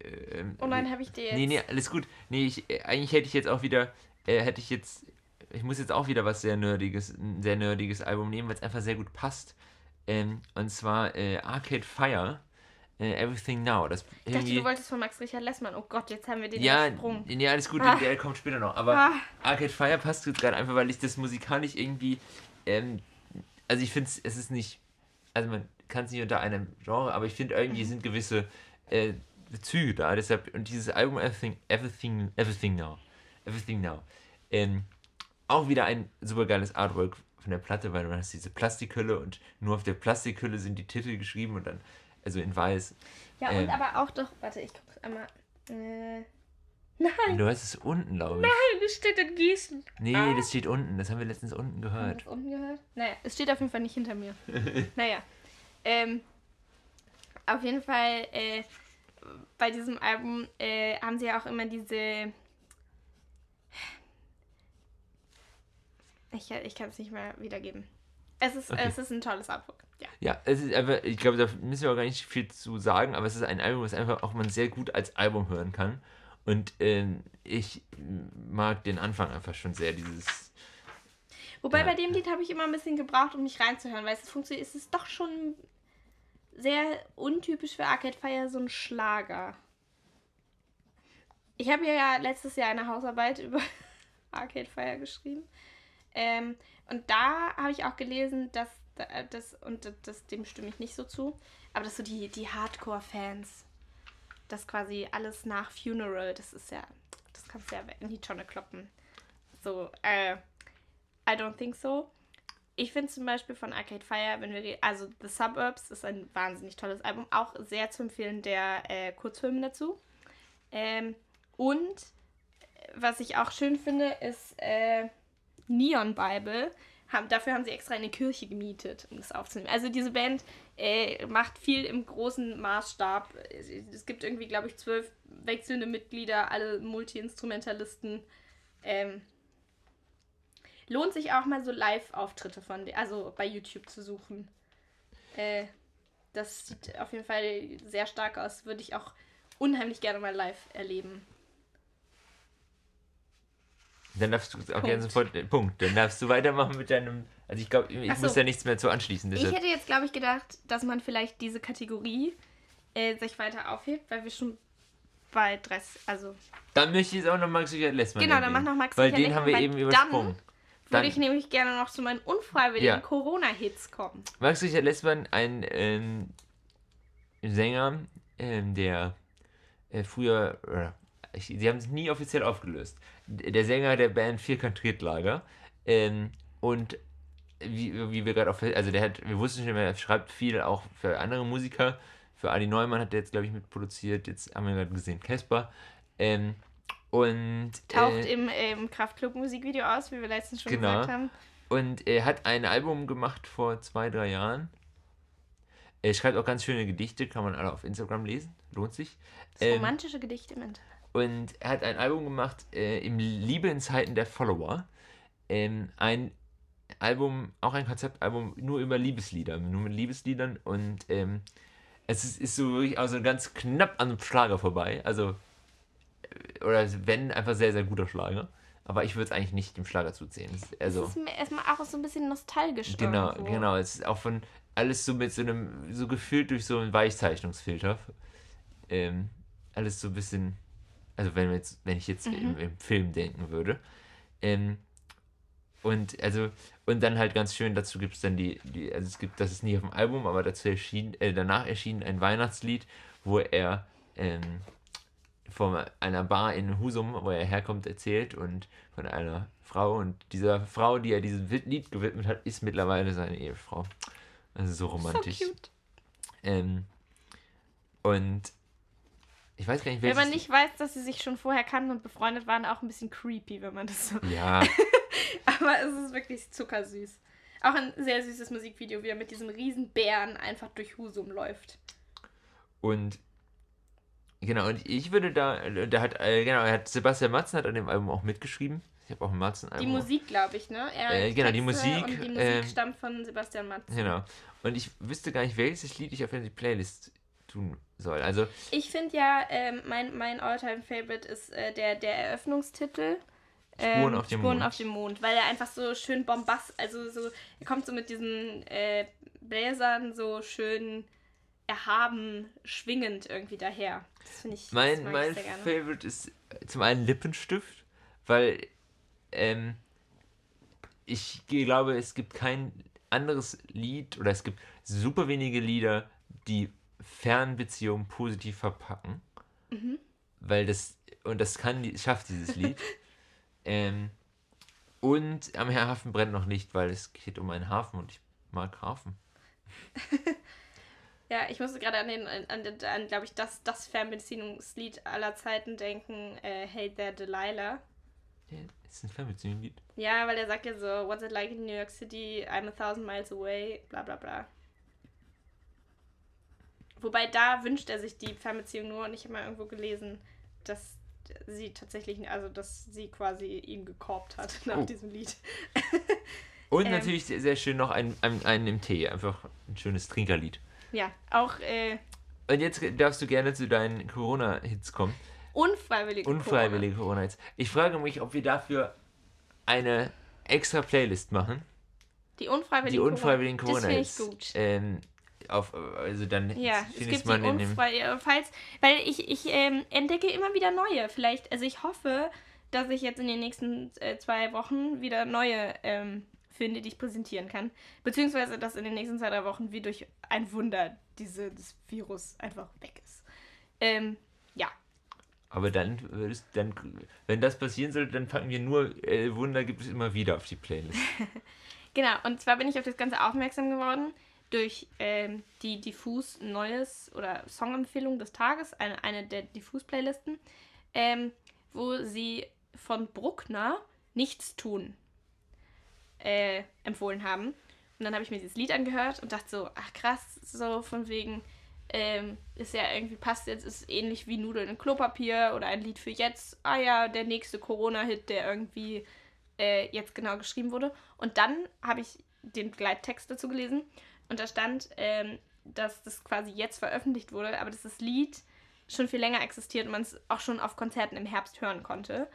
äh, ähm, Oh nein, habe ich dir jetzt. Nee, nee, alles gut. Nee, ich, äh, eigentlich hätte ich jetzt auch wieder, äh, hätte ich jetzt, ich muss jetzt auch wieder was sehr nerdiges, ein sehr nerdiges Album nehmen, weil es einfach sehr gut passt. Ähm, und zwar äh, Arcade Fire, äh, Everything Now. Das ich dachte, du wolltest von Max Richard Lessmann. Oh Gott, jetzt haben wir den ja, Sprung. nee, alles gut, Ah. der kommt später noch. Aber Ah. Arcade Fire passt jetzt gerade einfach, weil ich das musikalisch irgendwie, ähm, also ich finde es ist nicht, also man kann es nicht unter einem Genre, aber ich finde Mhm. irgendwie sind gewisse äh, Bezüge da. Deshalb, und dieses Album Everything, Everything, Everything Now, Everything Now, ähm, auch wieder ein super geiles Artwork von der Platte, weil man hast diese Plastikhülle und nur auf der Plastikhülle sind die Titel geschrieben und dann, also in weiß. Ja, und ähm, aber auch doch, warte, ich guck's einmal. Äh, nein, Du hast es unten, glaube ich. das steht in Gießen. Nee, Ah. das steht unten. Das haben wir letztens unten Haben wir gehört. das unten gehört? Naja, es steht auf jeden Fall nicht hinter mir. naja. Ähm, auf jeden Fall, äh, bei diesem Album äh, haben sie ja auch immer diese. Ich, ich kann es nicht mehr wiedergeben. Es ist, Okay. es ist ein tolles Artwork. Ja. Ja, es ist einfach, ich glaube, da müssen wir auch gar nicht viel zu sagen, aber es ist ein Album, was einfach auch man sehr gut als Album hören kann. Und ähm, ich mag den Anfang einfach schon sehr, dieses. Wobei Ja. bei dem Lied habe ich immer ein bisschen gebraucht, um mich reinzuhören, weil es funktioniert, es ist doch schon sehr untypisch für Arcade Fire, so ein Schlager. Ich habe ja letztes Jahr eine Hausarbeit über Arcade Fire geschrieben. Ähm, und da habe ich auch gelesen, dass da- das, und das, dem stimme ich nicht so zu, aber dass so die, die Hardcore-Fans, das quasi alles nach Funeral, das ist ja, das kannst du ja in die Tonne kloppen. So, äh, I don't think so. ich finde zum Beispiel von Arcade Fire, wenn wir also The Suburbs ist ein wahnsinnig tolles Album, auch sehr zu empfehlen, der äh, Kurzfilm dazu. Ähm, und äh, was ich auch schön finde, ist äh, Neon Bible. Haben, dafür haben sie extra eine Kirche gemietet, um das aufzunehmen. Also diese Band äh, macht viel im großen Maßstab. Es gibt irgendwie, glaube ich, zwölf wechselnde Mitglieder, alle Multi-Instrumentalisten. Ähm, lohnt sich auch mal so Live-Auftritte von, also bei YouTube zu suchen. Äh, das sieht auf jeden Fall sehr stark aus. Würde ich auch unheimlich gerne mal live erleben. Dann darfst du auch Punkt. gerne sofort. Äh, Punkt. Dann darfst du weitermachen mit deinem. Also ich glaube, ich so. muss ja nichts mehr zu anschließen. Deshalb. Ich hätte jetzt, glaube ich, gedacht, dass man vielleicht diese Kategorie äh, sich weiter aufhebt, weil wir schon bei 30. Also. Dann möchte ich jetzt auch noch Max Richard Lessmann. Genau, dann mach noch Max Weil Richard den haben wir eben übersprungen. Dann würde ich nämlich gerne noch zu meinen unfreiwilligen ja. Corona-Hits kommen. Max Richard Lessmann, ein ähm, Sänger, ähm, der äh, früher. Äh, sie haben sich nie offiziell aufgelöst. Der Sänger der Band Vierkant Tretlager. Ähm, und wie, wie wir gerade auch. Also, der hat. Wir wussten schon, er schreibt viel auch für andere Musiker. Für Adi Neumann hat er jetzt, glaube ich, mitproduziert. Jetzt haben wir gerade gesehen, Casper. Ähm, und, Taucht äh, im, im Kraftclub-Musikvideo aus, wie wir letztens schon genau. gesagt haben. Und er hat ein Album gemacht vor zwei, drei Jahren. Er schreibt auch ganz schöne Gedichte, kann man alle auf Instagram lesen, lohnt sich. Ähm, romantische Gedichte im Internet. Und er hat ein Album gemacht äh, im Liebe in Zeiten der Follower. Ähm, ein Album, auch ein Konzeptalbum nur über Liebeslieder, nur mit Liebesliedern und ähm, es ist, ist, so wirklich also ganz knapp an einem Schlager vorbei. Also, äh, oder wenn, einfach sehr, sehr guter Schlager. Aber ich würde es eigentlich nicht dem Schlager zuzählen. Also, es ist erstmal auch so ein bisschen nostalgisch. Genau, irgendwo. genau. Es ist auch von alles so mit so einem, so gefühlt durch so einen Weichzeichnungsfilter. Ähm, alles so ein bisschen, also wenn, jetzt, wenn ich jetzt mhm. im, im, Film denken würde. Ähm, und also, und dann halt ganz schön, dazu gibt es dann die, die, also es gibt, das ist nicht auf dem Album, aber dazu erschien, äh, danach erschien ein Weihnachtslied, wo er ähm, von einer Bar in Husum, wo er herkommt, erzählt und von einer Frau. Und dieser Frau, die er diesem Lied gewidmet hat, ist mittlerweile seine Ehefrau. Also so romantisch. So. Ähm, und ich weiß gar nicht, Wenn man nicht weiß, dass sie sich schon vorher kannten und befreundet waren, auch ein bisschen creepy, wenn man das so. Ja. Aber es ist wirklich zuckersüß. Auch ein sehr süßes Musikvideo, wie er mit diesem riesen Bären einfach durch Husum läuft. Und genau, und ich würde da, da hat, äh, genau, er hat Sebastian Matzen hat an dem Album auch mitgeschrieben. Ich habe auch ein Matzen-Album. Die Musik, glaube ich, ne? Äh, genau, die Musik. Und die Musik äh, stammt von Sebastian Matzen. Genau. Und ich wüsste gar nicht, welches Lied ich auf die Playlist tun soll. Also ich finde ja, ähm, mein, mein Alltime-Favorite ist äh, der, der Eröffnungstitel. Spuren, ähm, auf, dem Spuren Mond. auf dem Mond, weil er einfach so schön bombast, also so, er kommt so mit diesen äh, Bläsern so schön erhaben, schwingend irgendwie daher. Das finde ich. Mein, mein ich Favorite ist zum einen Lippenstift, weil ähm, ich glaube, es gibt kein anderes Lied oder es gibt super wenige Lieder, die Fernbeziehungen positiv verpacken. Mhm. Weil das, und das kann, schafft dieses Lied. ähm, und am Hafen brennt noch nicht, weil es geht um einen Hafen und ich mag Hafen. ja, ich musste gerade an den, an, an, an glaube ich, das, das Fernbeziehungslied aller Zeiten denken, äh, Hey There Delilah. Ja, ist ein Fernbeziehungslied. Ja, weil er sagt ja so, What's it like in New York City? I'm a thousand miles away, bla bla bla. Wobei da wünscht er sich die Fernbeziehung nur und ich habe mal irgendwo gelesen, dass sie tatsächlich, also dass sie quasi ihn gekorbt hat nach oh. diesem Lied. und ähm, natürlich sehr, sehr schön noch ein, ein, einen im Tee, einfach ein schönes Trinkerlied. Ja, auch. Äh, und jetzt darfst du gerne zu deinen Corona-Hits kommen. Unfreiwillige, Unfreiwillige Corona-Hits. ich frage mich, ob wir dafür eine extra Playlist machen. Die unfreiwilligen, die unfreiwilligen Corona-Hits. Das finde ich gut. Ähm, auf, also dann ja, es gibt man in dem falls, weil ich, ich ähm, entdecke immer wieder neue. Vielleicht, also ich hoffe, dass ich jetzt in den nächsten äh, zwei Wochen wieder neue ähm, finde, die ich präsentieren kann. Beziehungsweise, dass in den nächsten zwei, drei Wochen wie durch ein Wunder diese, das Virus einfach weg ist. Ähm, ja. Aber dann, dann, wenn das passieren sollte, dann packen wir nur äh, Wunder gibt es immer wieder auf die Playlist. Genau, und zwar bin ich auf das Ganze aufmerksam geworden durch ähm, die Diffus Neues oder Songempfehlung des Tages, eine, eine der Diffus-Playlisten, ähm, wo sie von Bruckner Nichts tun äh, empfohlen haben. Und dann habe ich mir dieses Lied angehört und dachte so, ach krass, so von wegen, ähm, ist ja irgendwie passt jetzt, ist ähnlich wie Nudeln in Klopapier oder ein Lied für jetzt. Ah ja, der nächste Corona-Hit, der irgendwie äh, jetzt genau geschrieben wurde. Und dann habe ich den Begleittext dazu gelesen und da stand, ähm, dass das quasi jetzt veröffentlicht wurde, aber dass das Lied schon viel länger existiert und man es auch schon auf Konzerten im Herbst hören konnte.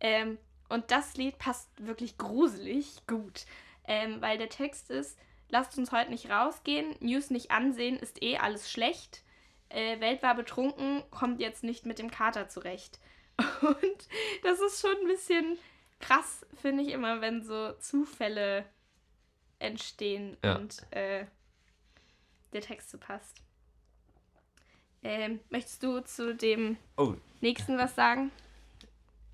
Ähm, und das Lied passt wirklich gruselig gut, ähm, weil der Text ist, lasst uns heute nicht rausgehen, News nicht ansehen, ist eh alles schlecht. Äh, Welt war betrunken, kommt jetzt nicht mit dem Kater zurecht. Und das ist schon ein bisschen krass, finde ich immer, wenn so Zufälle entstehen Ja. und äh, der Text so passt. Ähm, möchtest du zu dem Oh, nächsten was sagen?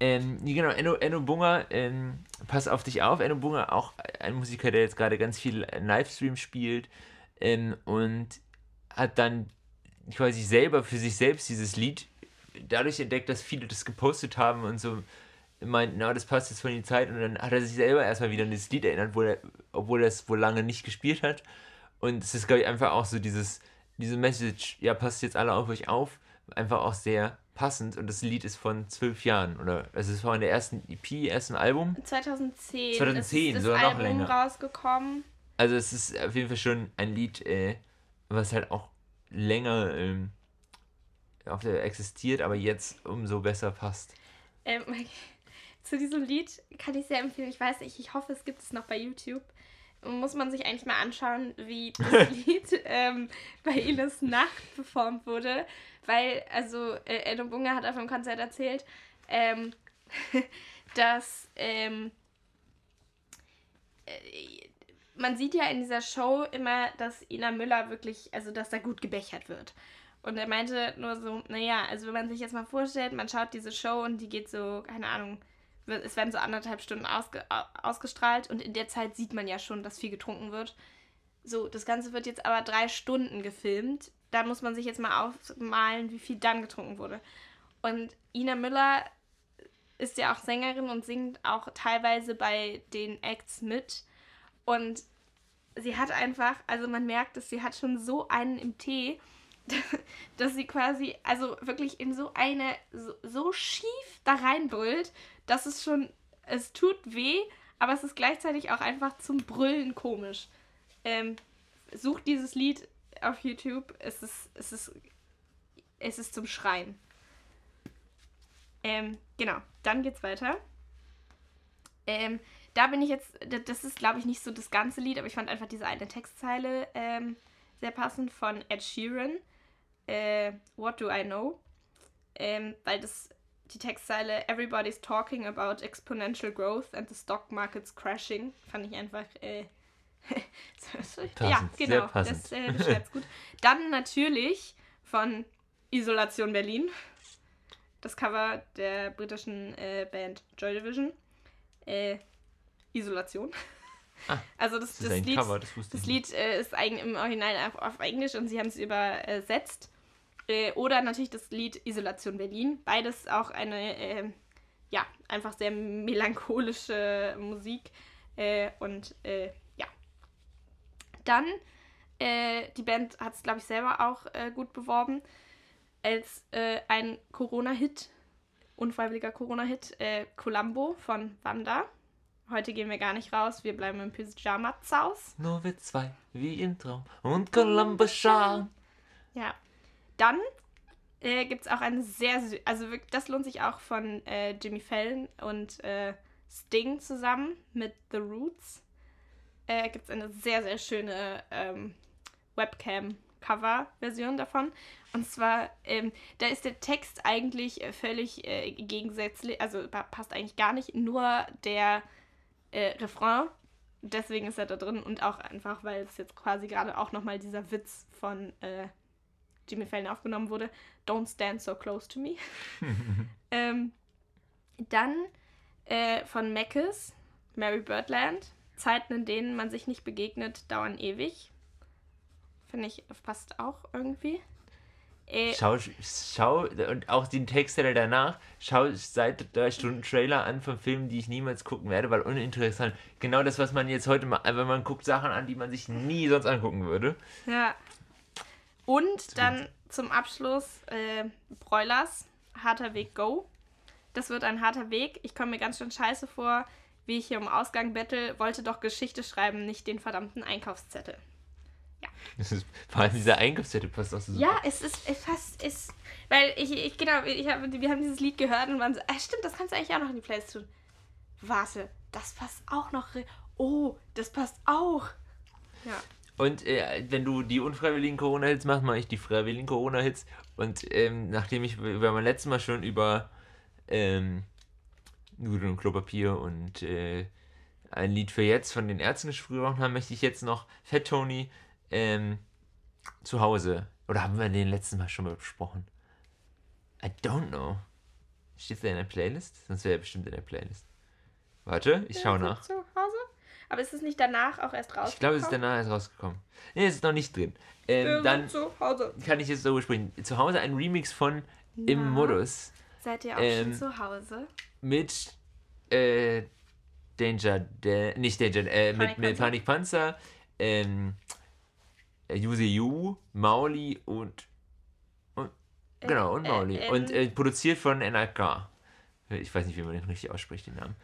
Ähm, genau, Enno, Enno Bunger, ähm, pass auf dich auf. Enno Bunger, auch ein Musiker, der jetzt gerade ganz viel Livestream spielt ähm, und hat dann quasi selber für sich selbst dieses Lied dadurch entdeckt, dass viele das gepostet haben und so meinten, na, das passt jetzt von die Zeit und dann hat er sich selber erstmal wieder an dieses Lied erinnert, wo er, obwohl er es wohl lange nicht gespielt hat. Und es ist, glaube ich, einfach auch so dieses, diese Message, ja, passt jetzt alle auf euch auf, einfach auch sehr passend und das Lied ist von zwölf Jahren oder also es war in der ersten EP, ersten Album. 2010, 2010, ist sogar noch Album länger. rausgekommen. Also es ist auf jeden Fall schon ein Lied, äh, was halt auch länger ähm, auf der existiert, aber jetzt umso besser passt. Ähm, zu diesem Lied kann ich sehr empfehlen. Ich weiß nicht, ich hoffe, es gibt es noch bei YouTube. Muss man sich eigentlich mal anschauen, wie das Lied ähm, bei Iles Nacht performt wurde. Weil, also, äh, Enno Bunga hat auf einem Konzert erzählt, ähm, dass ähm, äh, man sieht ja in dieser Show immer, dass Ina Müller wirklich, also dass da gut gebechert wird. Und er meinte nur so, naja, also wenn man sich jetzt mal vorstellt, man schaut diese Show und die geht so, keine Ahnung, es werden so anderthalb Stunden ausge au- ausgestrahlt und in der Zeit sieht man ja schon, dass viel getrunken wird. So, das Ganze wird jetzt aber drei Stunden gefilmt. Da muss man sich jetzt mal aufmalen, wie viel dann getrunken wurde. Und Ina Müller ist ja auch Sängerin und singt auch teilweise bei den Acts mit. Und sie hat einfach, also man merkt, dass sie hat schon so einen im Tee, dass sie quasi, also wirklich in so eine, so, so schief da reinbrüllt, dass es schon, es tut weh, aber es ist gleichzeitig auch einfach zum Brüllen komisch. Ähm, sucht dieses Lied auf YouTube, es ist, es ist, es ist zum Schreien. Ähm, genau, dann geht's weiter. Ähm, da bin ich jetzt, das ist glaube ich nicht so das ganze Lied, aber ich fand einfach diese eine Textzeile ähm, sehr passend von Ed Sheeran. Äh, What do I know? Ähm, weil das die Textzeile Everybody's talking about exponential growth and the stock market's crashing. Fand ich einfach äh, ja genau das äh, beschreibt's gut. Dann natürlich von Isolation Berlin das Cover der britischen äh, Band Joy Division äh, Isolation. Ah, also das, Das das Lied Cover, das das Lied äh, ist eigentlich im Original auf, auf Englisch und sie haben es übersetzt. Oder natürlich das Lied Isolation Berlin. Beides auch eine, äh, ja, einfach sehr melancholische Musik. Äh, und äh, ja. Dann, äh, die Band hat es, glaube ich, selber auch äh, gut beworben. Als äh, ein Corona-Hit, unfreiwilliger Corona-Hit, äh, Columbo von Wanda. Heute gehen wir gar nicht raus, wir bleiben im Pyjama-Zaus. Nur wir zwei, wie im Traum und Columbus schauen. Ja. Dann äh, gibt es auch eine sehr, also das lohnt sich auch von äh, Jimmy Fallon und äh, Sting zusammen mit The Roots. Äh, gibt es eine sehr, sehr schöne ähm, Webcam-Cover-Version davon. Und zwar, ähm, da ist der Text eigentlich äh, völlig äh, gegensätzlich, also pa- passt eigentlich gar nicht, nur der äh, Refrain. Deswegen ist er da drin und auch einfach, weil es jetzt quasi gerade auch nochmal dieser Witz von Jimmy Fallon aufgenommen wurde. Don't stand so close to me. ähm, dann äh, von Mackes, Mary Birdland. Zeiten, in denen man sich nicht begegnet, dauern ewig. Finde ich, passt auch irgendwie. Äh, schau, schau, und auch den Textteller danach, schau seit drei Stunden Trailer an von Filmen, die ich niemals gucken werde, weil uninteressant. Genau das, was man jetzt heute mal, wenn man guckt Sachen an, die man sich nie sonst angucken würde. Ja. Und dann zum Abschluss äh, Broilers, harter Weg Go. Das wird ein harter Weg. Ich komme mir ganz schön scheiße vor, wie ich hier im Ausgang bettel, wollte doch Geschichte schreiben, nicht den verdammten Einkaufszettel. Ja. Das ist, vor allem dieser Einkaufszettel passt auch so. Ja, es ist fast, ist, weil ich, ich genau, ich hab, wir haben dieses Lied gehört und waren so, ah, stimmt, das kannst du eigentlich auch noch in die Playlist tun. Warte, das passt auch noch. Oh, das passt auch. Ja. Und äh, wenn du die unfreiwilligen Corona-Hits machst, mache ich die freiwilligen Corona-Hits. Und ähm, nachdem ich, wir haben letztes Mal schon über ähm, Nudeln und Klopapier und äh, ein Lied für jetzt von den Ärzten gesprochen haben, möchte ich jetzt noch Fat Tony ähm, zu Hause. Oder haben wir den letzten Mal schon mal besprochen? I don't know. Steht der in der Playlist? Sonst wäre er bestimmt in der Playlist. Warte, ich schaue nach. Zu Hause? Aber ist es nicht danach auch erst rausgekommen? Ich glaube, es ist danach erst rausgekommen. Nee, es ist noch nicht drin. Ähm, dann zu Hause. kann ich jetzt so sprechen. Zu Hause ein Remix von Na, Im Modus. Seid ihr auch ähm, schon zu Hause? Mit äh, Danger, De nicht Danger, äh, mit, mit Panikpanzer, ähm, Yuze Yu, Mauli und, und genau, und äh, Mauli. Äh, und äh, produziert von NRK. Ich weiß nicht, wie man den richtig ausspricht, den Namen.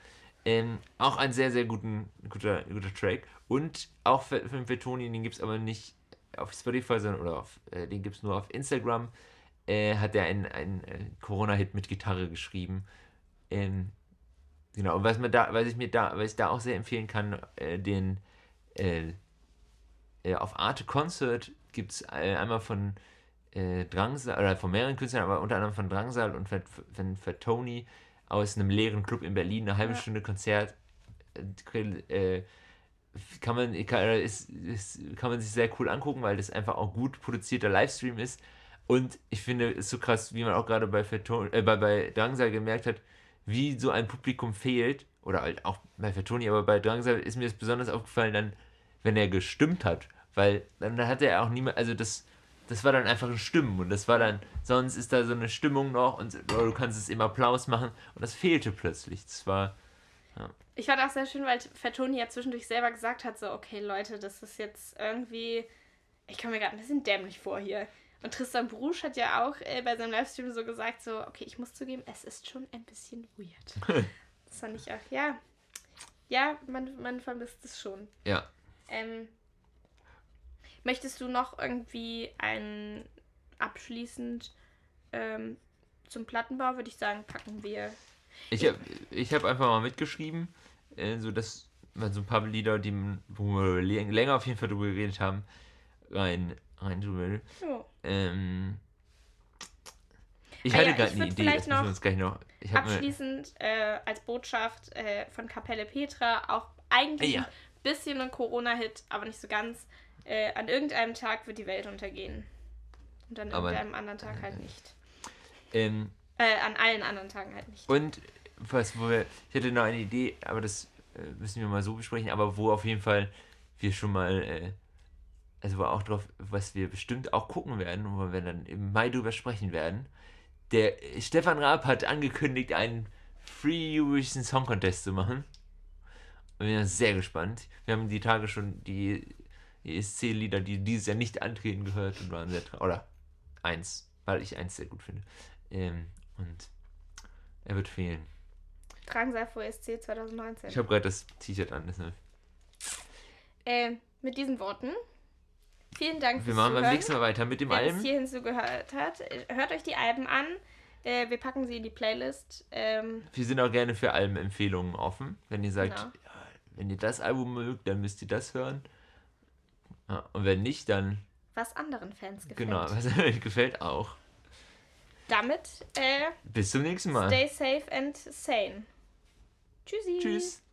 Ähm, auch ein sehr, sehr guten, guter, guter Track. Und auch für, für, für Toni, den gibt es aber nicht auf Spotify, sondern oder auf, äh, den gibt es nur auf Instagram. Äh, hat er einen, einen äh, Corona-Hit mit Gitarre geschrieben. Ähm, genau, und was, man da, was, ich mir da, was ich da auch sehr empfehlen kann, äh, den äh, äh, auf Arte Concert gibt es einmal von Drangsal, oder von mehreren Künstlern, aber unter anderem von Drangsal und von, von, von Tony aus einem leeren Club in Berlin, eine halbe ja. Stunde Konzert. Äh, kann man, kann, ist, ist, kann man sich sehr cool angucken, weil das einfach auch gut produzierter Livestream ist. Und ich finde es so krass, wie man auch gerade bei, äh, bei, bei Drangsal gemerkt hat, wie so ein Publikum fehlt. Oder halt auch bei Fatoni, aber bei Drangsal ist mir das besonders aufgefallen, dann, wenn er gestimmt hat. Weil dann hat er auch niemand, also das, das war dann einfach ein Stimmen und das war dann, sonst ist da so eine Stimmung noch und du kannst es im Applaus machen und das fehlte plötzlich. Das war. Ja. Ich fand auch sehr schön, weil Fatoni ja zwischendurch selber gesagt hat: so, okay, Leute, das ist jetzt irgendwie. Ich komme mir gerade ein bisschen dämlich vor hier. Und Tristan Brusch hat ja auch äh, bei seinem Livestream so gesagt, so, okay, ich muss zugeben, es ist schon ein bisschen weird. das fand ich auch, ja. Ja, man, man vermisst es schon. Ja. Ähm, möchtest du noch irgendwie ein abschließend ähm, zum Plattenbau, würde ich sagen, packen wir. Ich habe ich hab einfach mal mitgeschrieben, äh, so dass man so ein paar Lieder, die, wo wir länger auf jeden Fall drüber geredet haben, rein rein tun will. Ja. Ähm, ich ah, hatte ja, gerade eine Idee, vielleicht noch, noch abschließend äh, als Botschaft äh, von Kapelle Petra auch eigentlich ja. ein bisschen ein Corona-Hit, aber nicht so ganz. Äh, an irgendeinem Tag wird die Welt untergehen. Und an aber, irgendeinem anderen Tag halt nicht. Ähm, äh, an allen anderen Tagen halt nicht. Und was, wo wir, ich hatte noch eine Idee, aber das äh, müssen wir mal so besprechen, aber wo auf jeden Fall wir schon mal äh, also war auch drauf, was wir bestimmt auch gucken werden, wo wir dann im Mai drüber sprechen werden. Der Stefan Raab hat angekündigt, einen Free Eurovision Song Contest zu machen. Und wir sind sehr gespannt. Wir haben die Tage schon die ESC-Lieder, die dieses Jahr nicht antreten, gehört und waren sehr Oder eins, weil ich eins sehr gut finde. Ähm, und er wird fehlen. Tragen Sie vor ESC 2019. Ich habe gerade das T-Shirt an. Deshalb. Äh, mit diesen Worten Vielen Dank Wir machen beim nächsten Mal weiter mit dem Wer Alben. Wer hierhin zugehört hat, hört euch die Alben an. Äh, wir packen sie in die Playlist. Ähm, wir sind auch gerne für Albenempfehlungen offen. Wenn ihr sagt, genau. ja, wenn ihr das Album mögt, dann müsst ihr das hören. Ja, und wenn nicht, dann. Was anderen Fans gefällt. Genau, was euch gefällt auch. Damit, äh, bis zum nächsten Mal. Stay safe and sane. Tschüssi. Tschüss.